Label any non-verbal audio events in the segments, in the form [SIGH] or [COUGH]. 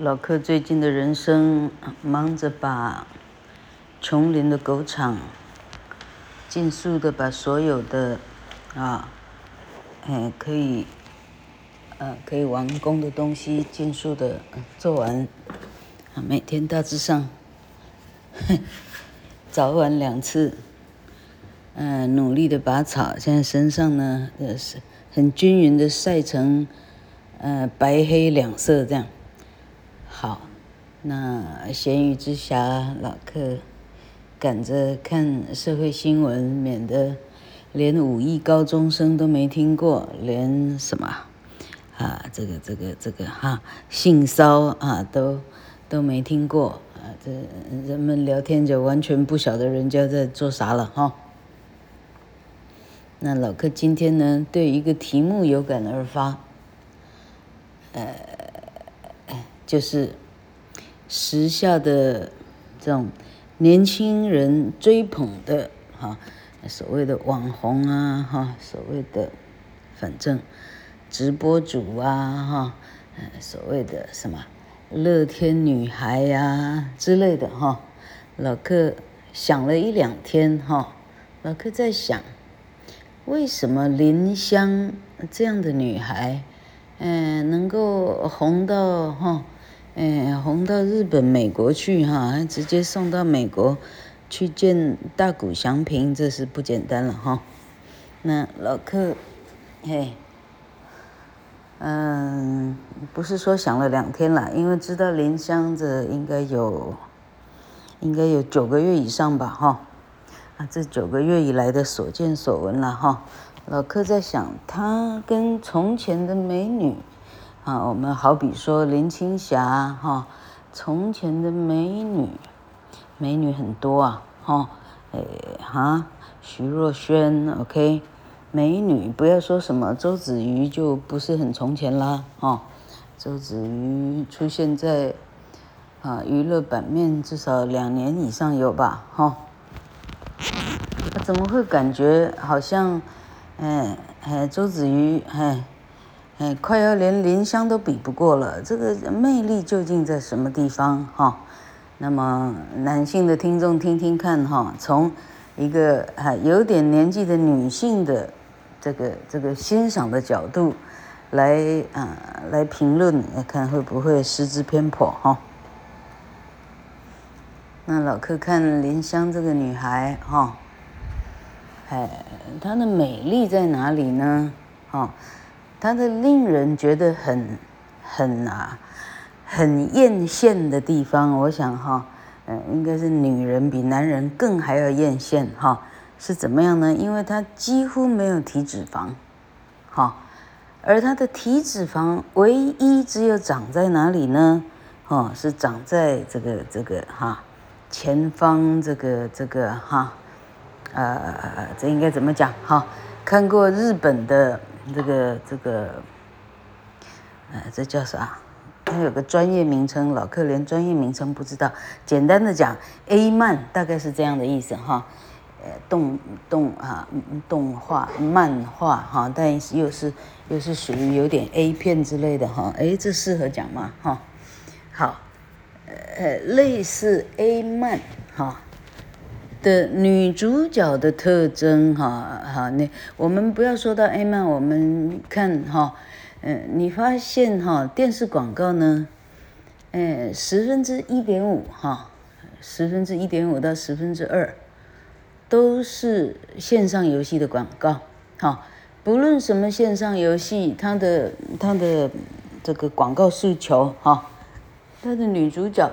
老柯最近的人生忙着把琼林的狗场尽速的把所有的啊，哎可以，呃可以完工的东西尽速的做完，啊每天大致上，早晚两次，嗯、呃、努力的拔草，现在身上呢呃是很均匀的晒成，呃白黑两色这样。那闲鱼之侠，老客赶着看社会新闻，免得连五亿高中生都没听过，连什么啊，这个这个这个哈、性骚啊都都没听过啊，这人们聊天就完全不晓得人家在做啥了哈。那老客今天呢，对一个题目有感而发，呃。就是时下的这种年轻人追捧的哈，所谓的网红啊哈，所谓的反正直播主啊哈，所谓的什么乐天女孩呀之类的哈，老克想了一两天哈，老克在想，为什么林香这样的女孩，嗯，能够红到哈？哎，红到日本、美国去哈，还直接送到美国去见大谷翔平，这是不简单了哈。那老客，嘿，嗯，不是说想了两天了，因为知道林香这应该有，应该有九个月以上吧哈。啊，这九个月以来的所见所闻了哈。老客在想，他跟从前的美女。啊，我们好比说林青霞哈，从前的美女，美女很多啊，哈，哎哈，徐若瑄，OK，美女不要说什么周子瑜就不是很从前啦，哈，周子瑜出现在啊娱乐版面至少两年以上有吧，哈，怎么会感觉好像，哎哎，周子瑜哎。哎，快要连林香都比不过了，这个魅力究竟在什么地方哈？那么男性的听众听听看哈，从一个还有点年纪的女性的这个这个欣赏的角度来啊来评论，看会不会失之偏颇哈？那老克看林香这个女孩哈，哎，她的美丽在哪里呢？哈？她的令人觉得很很啊很艳羡的地方，我想哈，嗯，应该是女人比男人更还要艳羡哈，是怎么样呢？因为她几乎没有体脂肪，哈，而她的体脂肪唯一只有长在哪里呢？哦，是长在这个这个哈前方这个这个哈，呃，这应该怎么讲哈？看过日本的。这个这个，呃，这叫啥？它有个专业名称，老客连专业名称不知道。简单的讲，A 漫大概是这样的意思哈。呃，动动啊，动画漫画哈，但又是又是属于有点 A 片之类的哈。哎，这适合讲吗？哈，好，呃，类似 A 漫哈。的女主角的特征，哈哈，那我们不要说到 A 漫，我们看哈，嗯，你发现哈，电视广告呢，嗯，十分之一点五哈，十分之一点五到十分之二，都是线上游戏的广告，哈，不论什么线上游戏，它的它的这个广告诉求哈，它的女主角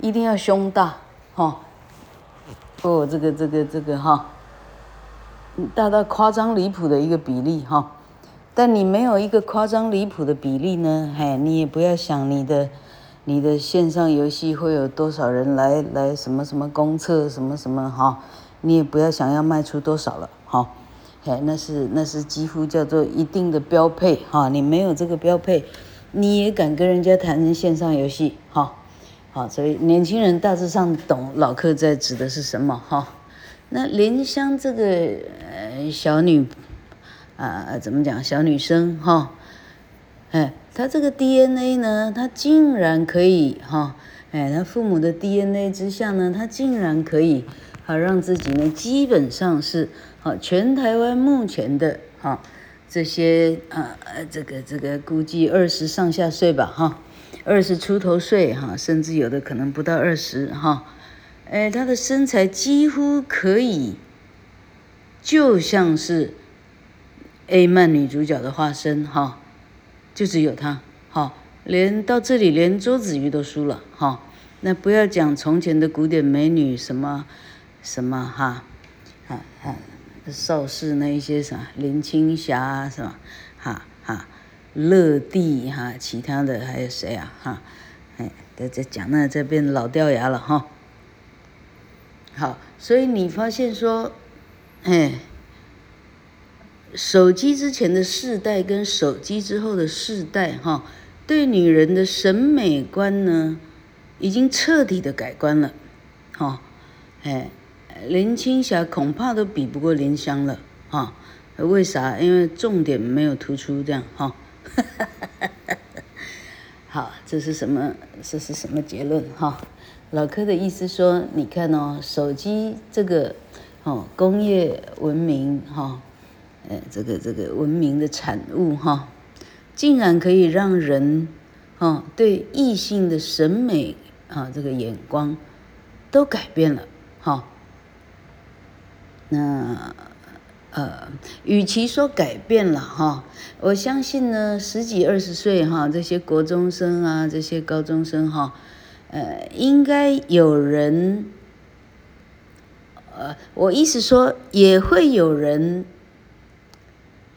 一定要胸大，哈。哦，这个这个这个哈，大到夸张离谱的一个比例哈，但你没有一个夸张离谱的比例呢，嘿，你也不要想你的你的线上游戏会有多少人来来什么什么公测什么什么哈，你也不要想要卖出多少了哈，嘿，那是那是几乎叫做一定的标配哈，你没有这个标配，你也敢跟人家谈线上游戏哈？好，所以年轻人大致上懂老客在指的是什么哈。那莲香这个呃小女，啊、怎么讲小女生哈，哎，她这个 DNA 呢，她竟然可以哈，哎，她父母的 DNA 之下呢，她竟然可以好让自己呢，基本上是好全台湾目前的哈这些啊呃这个这个估计二十上下岁吧哈，二十出头岁哈，甚至有的可能不到二十哈，哎，他的身材几乎可以就像是 A 漫女主角的化身哈。就只有他，好，连到这里连周子瑜都输了，哈，那不要讲从前的古典美女什么，什么哈，啊啊，邵氏那一些啥林青霞是吧，哈哈，乐蒂哈，其他的还有谁啊哈，哎，在在讲那这边老掉牙了哈，好，所以你发现说，哎。手机之前的世代跟手机之后的世代，哈，对女人的审美观呢，已经彻底的改观了，哈，哎，林青霞恐怕都比不过林香了，哈，为啥？因为重点没有突出，这样，哈，[LAUGHS] 好，这是什么？这是什么结论？哈，老柯的意思说，你看哦，手机这个，哦，工业文明，哈。呃，这个这个文明的产物哈，竟然可以让人，哦，对异性的审美啊，这个眼光都改变了哈。那呃，与其说改变了哈，我相信呢，十几二十岁哈，这些国中生啊，这些高中生哈，呃，应该有人，呃，我意思说也会有人。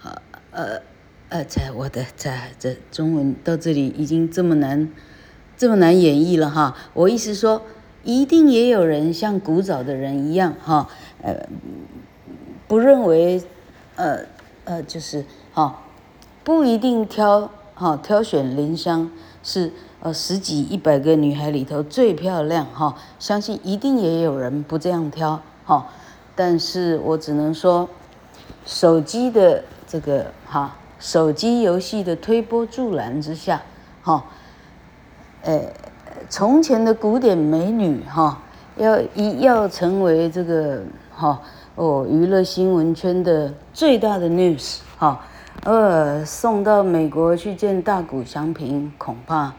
呃，呃呃，在我的在这中文到这里已经这么难，这么难演绎了哈。我意思说，一定也有人像古早的人一样哈，呃，不认为，呃呃，就是哈，不一定挑哈挑选林香是呃十几一百个女孩里头最漂亮哈，相信一定也有人不这样挑哈。但是我只能说，手机的。这个哈，手机游戏的推波助澜之下，哈，呃，从前的古典美女哈，要一要成为这个哈哦娱乐新闻圈的最大的 news 哈，呃，送到美国去见大谷翔平，恐怕，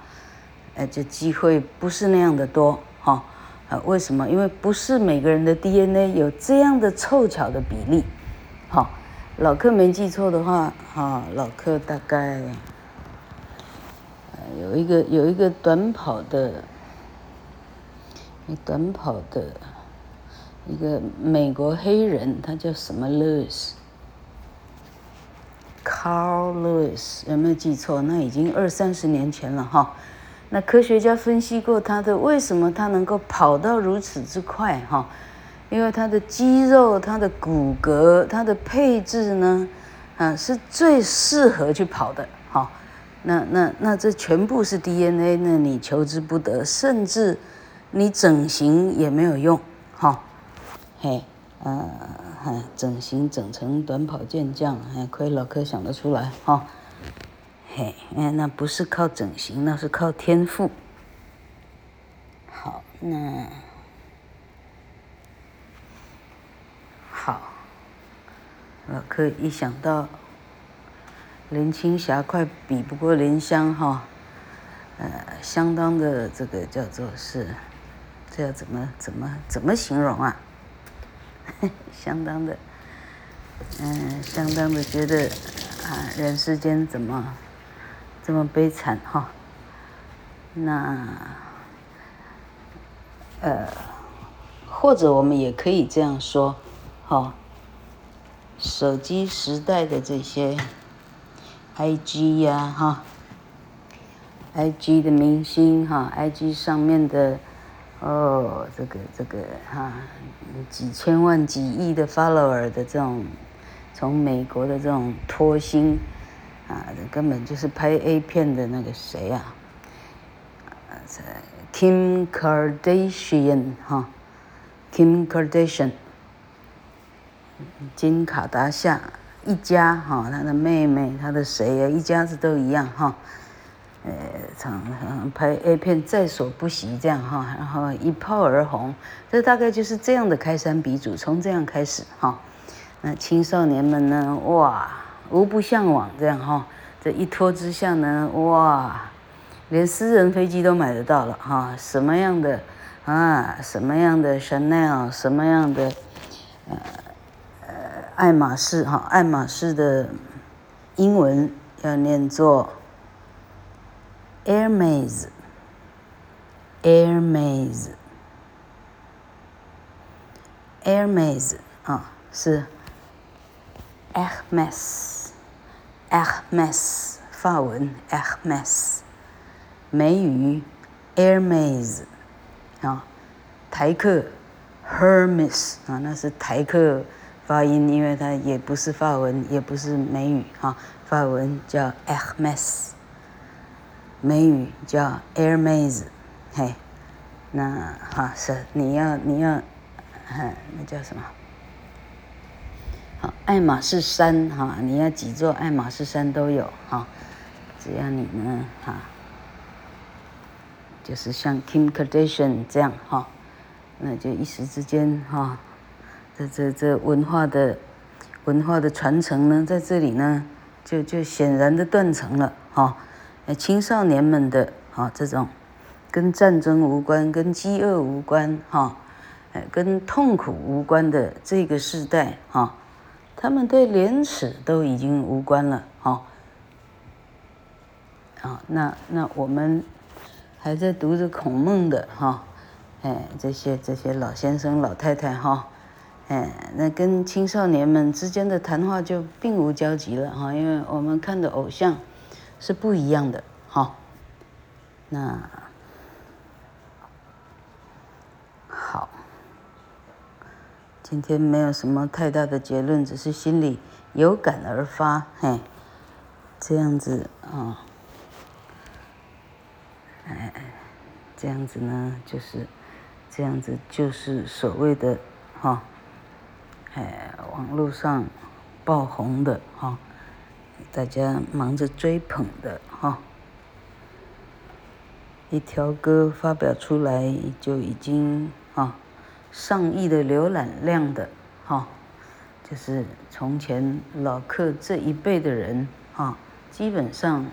呃，这机会不是那样的多哈，啊，为什么？因为不是每个人的 DNA 有这样的凑巧的比例，哈。老客没记错的话，哈，老客大概有一个有一个短跑的，短跑的一个美国黑人，他叫什么？Lewis，Carl Lewis，有没有记错？那已经二三十年前了哈。那科学家分析过他的为什么他能够跑到如此之快哈？因为他的肌肉、他的骨骼、他的配置呢，啊，是最适合去跑的。好，那那那这全部是 DNA，那你求之不得，甚至你整形也没有用。哈，嘿，呃，整形整成短跑健将，还亏老柯想得出来。哈，嘿，哎，那不是靠整形，那是靠天赋。好，那。好，老柯一想到林青霞快比不过林香哈，呃，相当的这个叫做是，这要怎么怎么怎么形容啊？[LAUGHS] 相当的，嗯、相当的觉得啊，人世间怎么这么悲惨哈？那，呃，或者我们也可以这样说。哈，手机时代的这些，IG 呀，哈，IG 的明星哈，IG 上面的，哦，这个这个哈，几千万、几亿的 follower 的这种，从美国的这种脱星，啊，根本就是拍 A 片的那个谁呀，啊，Kim Kardashian 哈，Kim Kardashian。金卡达夏一家哈，他的妹妹，他的谁呀，一家子都一样哈。呃，常常拍 A 片在所不惜这样哈，然后一炮而红，这大概就是这样的开山鼻祖，从这样开始哈。那青少年们呢，哇，无不向往这样哈。这一拖之下呢，哇，连私人飞机都买得到了哈。什么样的啊？什么样的 Chanel？什么样的呃呃爱马仕哈？爱马仕的英文要念作。Hermes，Hermes，Hermes 啊，是 Hermes，Hermes 法文 Hermes，美语 Hermes 啊，台客 Hermes 啊，那是台客发音，因为它也不是法文，也不是美语啊，法文叫 Hermes。美语叫 Hermes，嘿，那哈是你要你要，哈那叫什么？好，爱马仕山哈，你要几座爱马仕山都有哈，只要你呢哈，就是像 Kim Kardashian 这样哈，那就一时之间哈，这这这文化的文化的传承呢，在这里呢，就就显然的断层了哈。青少年们的啊，这种跟战争无关、跟饥饿无关、哈，哎跟痛苦无关的这个时代哈，他们对廉耻都已经无关了哈。啊，那那我们还在读着孔孟的哈，哎，这些这些老先生老太太哈，哎，那跟青少年们之间的谈话就并无交集了哈，因为我们看的偶像。是不一样的，好，那好，今天没有什么太大的结论，只是心里有感而发，嘿，这样子啊，哎，这样子呢，就是这样子，就是所谓的哈，哎，网络上爆红的哈。大家忙着追捧的哈，一条歌发表出来就已经啊上亿的浏览量的哈，就是从前老客这一辈的人啊，基本上，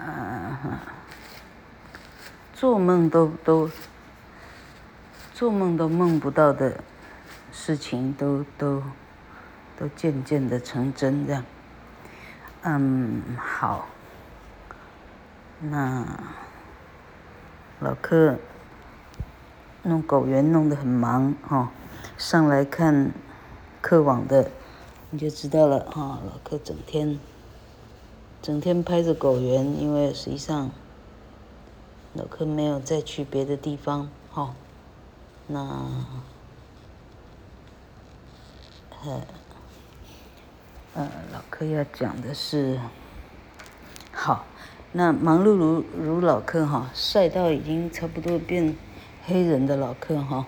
嗯，做梦都都做梦都梦不到的事情都都。都渐渐的成真，这样。嗯，好。那老客弄狗园弄得很忙哈，上来看客网的你就知道了哈。老客整天整天拍着狗园，因为实际上老客没有再去别的地方哈。那，呃。呃，老客要讲的是，好，那忙碌如如老客哈，晒到已经差不多变黑人的老客哈，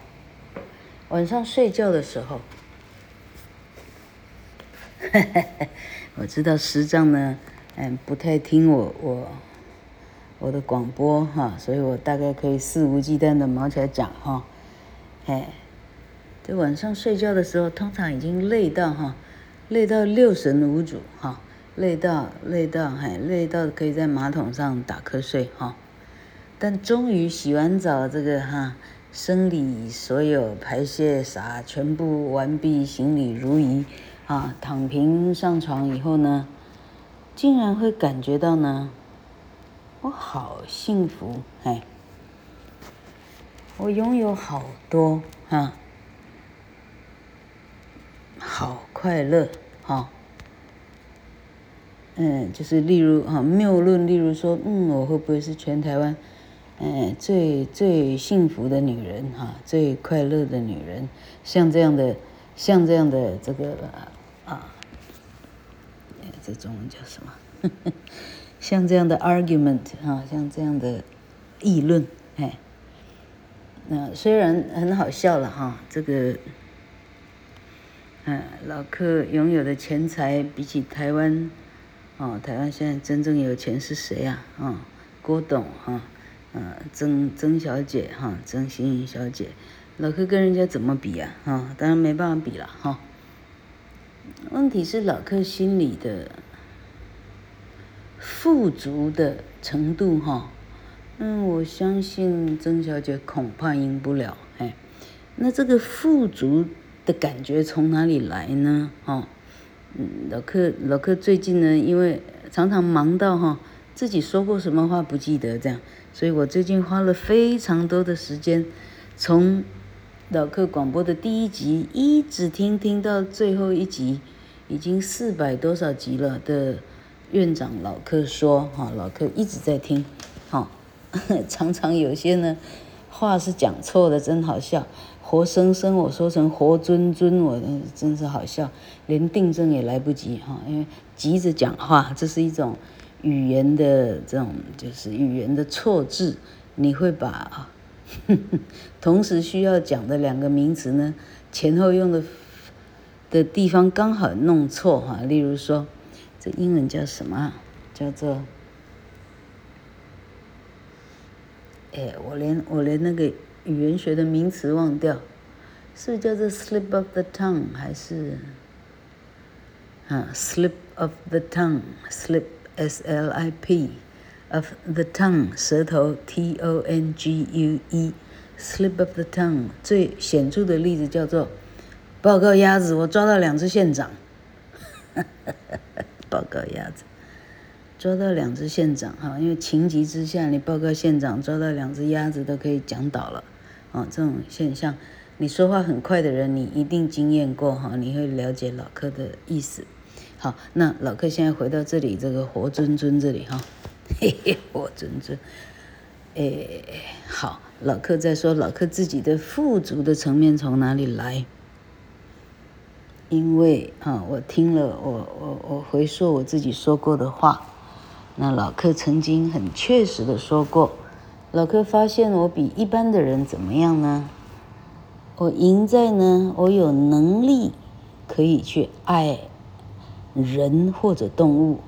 晚上睡觉的时候，[LAUGHS] 我知道师丈呢，嗯，不太听我我我的广播哈，所以我大概可以肆无忌惮的毛起来讲哈，哎，这晚上睡觉的时候，通常已经累到哈。累到六神无主哈，累到累到还累到可以在马桶上打瞌睡哈，但终于洗完澡这个哈，生理所有排泄啥全部完毕，行礼如仪啊，躺平上床以后呢，竟然会感觉到呢，我好幸福哎，我拥有好多哈。好快乐，哈，嗯，就是例如哈谬论，例如说，嗯，我会不会是全台湾，嗯，最最幸福的女人哈，最快乐的女人，像这样的，像这样的这个啊，这中文叫什么？[LAUGHS] 像这样的 argument 哈，像这样的议论，哎，那虽然很好笑了哈，这个。嗯，老客拥有的钱财比起台湾哦，台湾现在真正有钱是谁呀？啊、哦，郭董哈，呃，曾曾小姐哈，曾心怡小姐，老柯跟人家怎么比呀？啊，当然没办法比了哈。问题是老柯心里的富足的程度哈，嗯，我相信曾小姐恐怕赢不了。哎，那这个富足的感觉从哪里来呢？哈？嗯，老客老客最近呢，因为常常忙到哈，自己说过什么话不记得这样，所以我最近花了非常多的时间，从老客广播的第一集一直听听到最后一集，已经四百多少集了的院长老客说哈，老客一直在听，哈，[LAUGHS] 常常有些呢话是讲错的，真好笑。活生生我说成活尊尊，我真是好笑，连订正也来不及哈，因为急着讲话，这是一种语言的这种就是语言的错字，你会把呵呵 [LAUGHS] 同时需要讲的两个名词呢前后用的的地方刚好弄错哈，例如说这英文叫什么？叫做哎，我连我连那个。语言学的名词忘掉，是叫做 slip of the tongue 还是啊 slip of the tongue，slip s l i p of the tongue 舌头 t o n g u e，slip of the tongue 最显著的例子叫做报告鸭子，我抓到两只县长，报告鸭子。抓到两只县长哈，因为情急之下，你报告县长抓到两只鸭子都可以讲倒了，啊，这种现象，你说话很快的人，你一定经验过哈，你会了解老客的意思。好，那老客现在回到这里，这个活尊尊这里哈，嘿嘿，活尊尊，诶，好，老客在说老客自己的富足的层面从哪里来？因为啊，我听了，我我我回溯我自己说过的话。那老客曾经很确实的说过，老柯发现我比一般的人怎么样呢？我赢在呢，我有能力可以去爱人或者动物，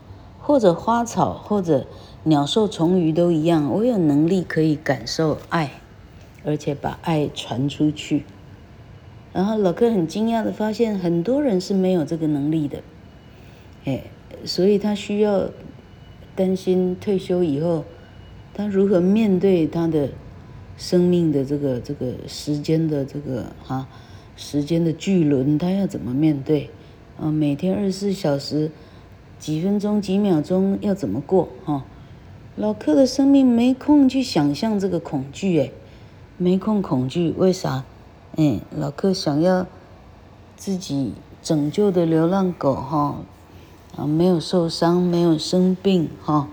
或者花草，或者鸟兽虫鱼都一样，我有能力可以感受爱，而且把爱传出去。然后老柯很惊讶的发现，很多人是没有这个能力的，哎，所以他需要。担心退休以后，他如何面对他的生命的这个这个时间的这个哈时间的巨轮，他要怎么面对？啊，每天二十四小时，几分钟几秒钟要怎么过？哈，老克的生命没空去想象这个恐惧，哎，没空恐惧，为啥？哎，老克想要自己拯救的流浪狗，哈。啊，没有受伤，没有生病，哈，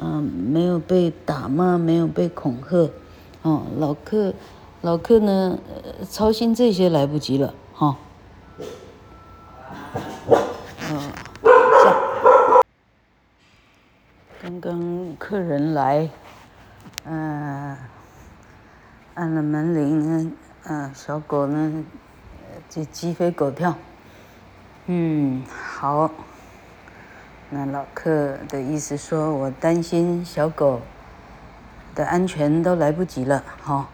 嗯，没有被打骂，没有被恐吓，哦，老客，老客呢，操心这些来不及了，哈。嗯，下，刚刚客人来，嗯，按了门铃，嗯，小狗呢，就鸡飞狗跳，嗯，好。那老柯的意思说，我担心小狗的安全都来不及了，哈，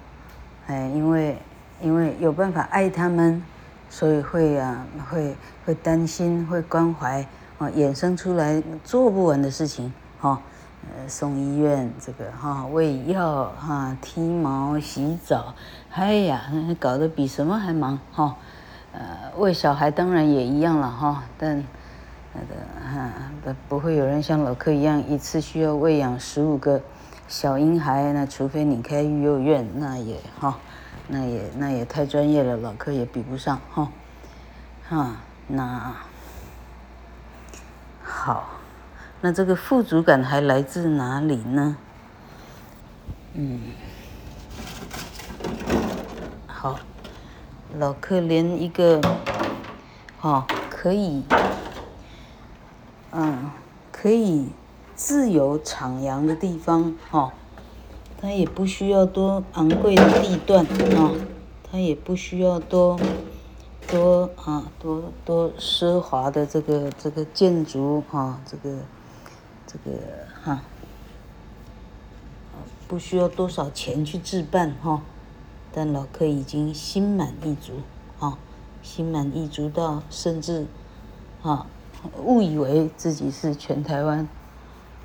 哎，因为因为有办法爱他们，所以会啊，会会担心，会关怀，啊，衍生出来做不完的事情，哈，呃，送医院这个哈，喂药哈，剃毛、洗澡，哎呀，搞得比什么还忙，哈，呃，喂小孩当然也一样了，哈，但。那个哈，不不会有人像老柯一样一次需要喂养十五个小婴孩，那除非你开育幼院，那也哈，那也那也太专业了，老柯也比不上哈，哈，那好，那这个富足感还来自哪里呢？嗯，好，老柯连一个，哈，可以。嗯，可以自由徜徉的地方，哈、哦，它也不需要多昂贵的地段，啊、哦，它也不需要多多啊多多奢华的这个这个建筑，哈、这个这个哈，不需要多少钱去置办哈，但老客已经心满意足啊，心满意足到甚至啊误以为自己是全台湾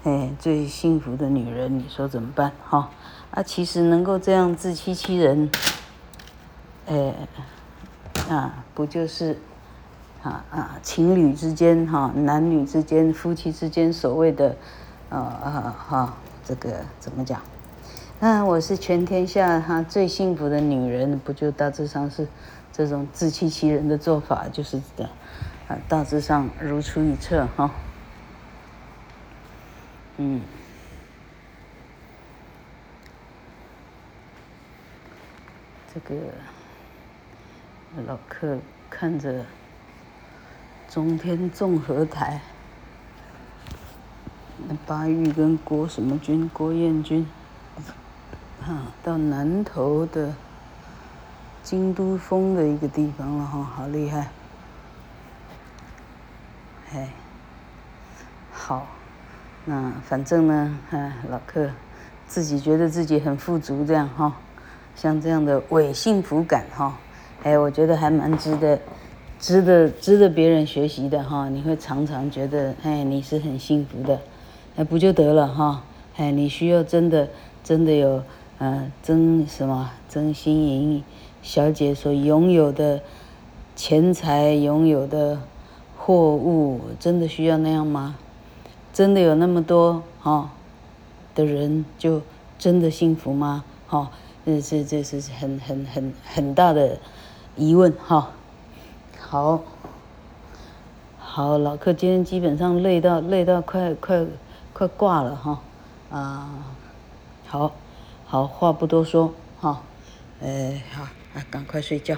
哎最幸福的女人，你说怎么办哈？啊，其实能够这样自欺欺人，哎啊，不就是？啊啊，情侣之间哈，男女之间、夫妻之间，所谓的，啊啊哈，这个怎么讲？那我是全天下哈最幸福的女人，不就大致上是这种自欺欺人的做法，就是的，啊，大致上如出一辙哈。嗯，这个老客看着。中天综合台，那巴育跟郭什么军、郭彦军，啊，到南投的京都峰的一个地方了哈，好厉害！哎，好，那反正呢，哎，老客自己觉得自己很富足，这样哈，像这样的伪幸福感哈，哎，我觉得还蛮值得。值得值得别人学习的哈，你会常常觉得哎，你是很幸福的，哎，不就得了哈？哎，你需要真的真的有嗯，真什么真心莹小姐所拥有的钱财，拥有的货物，真的需要那样吗？真的有那么多哈的人就真的幸福吗？哈，这是这是很很很很大的疑问哈。好，好，老客今天基本上累到累到快快快挂了哈，啊，好，好，话不多说哈，呃，好，啊，赶快睡觉。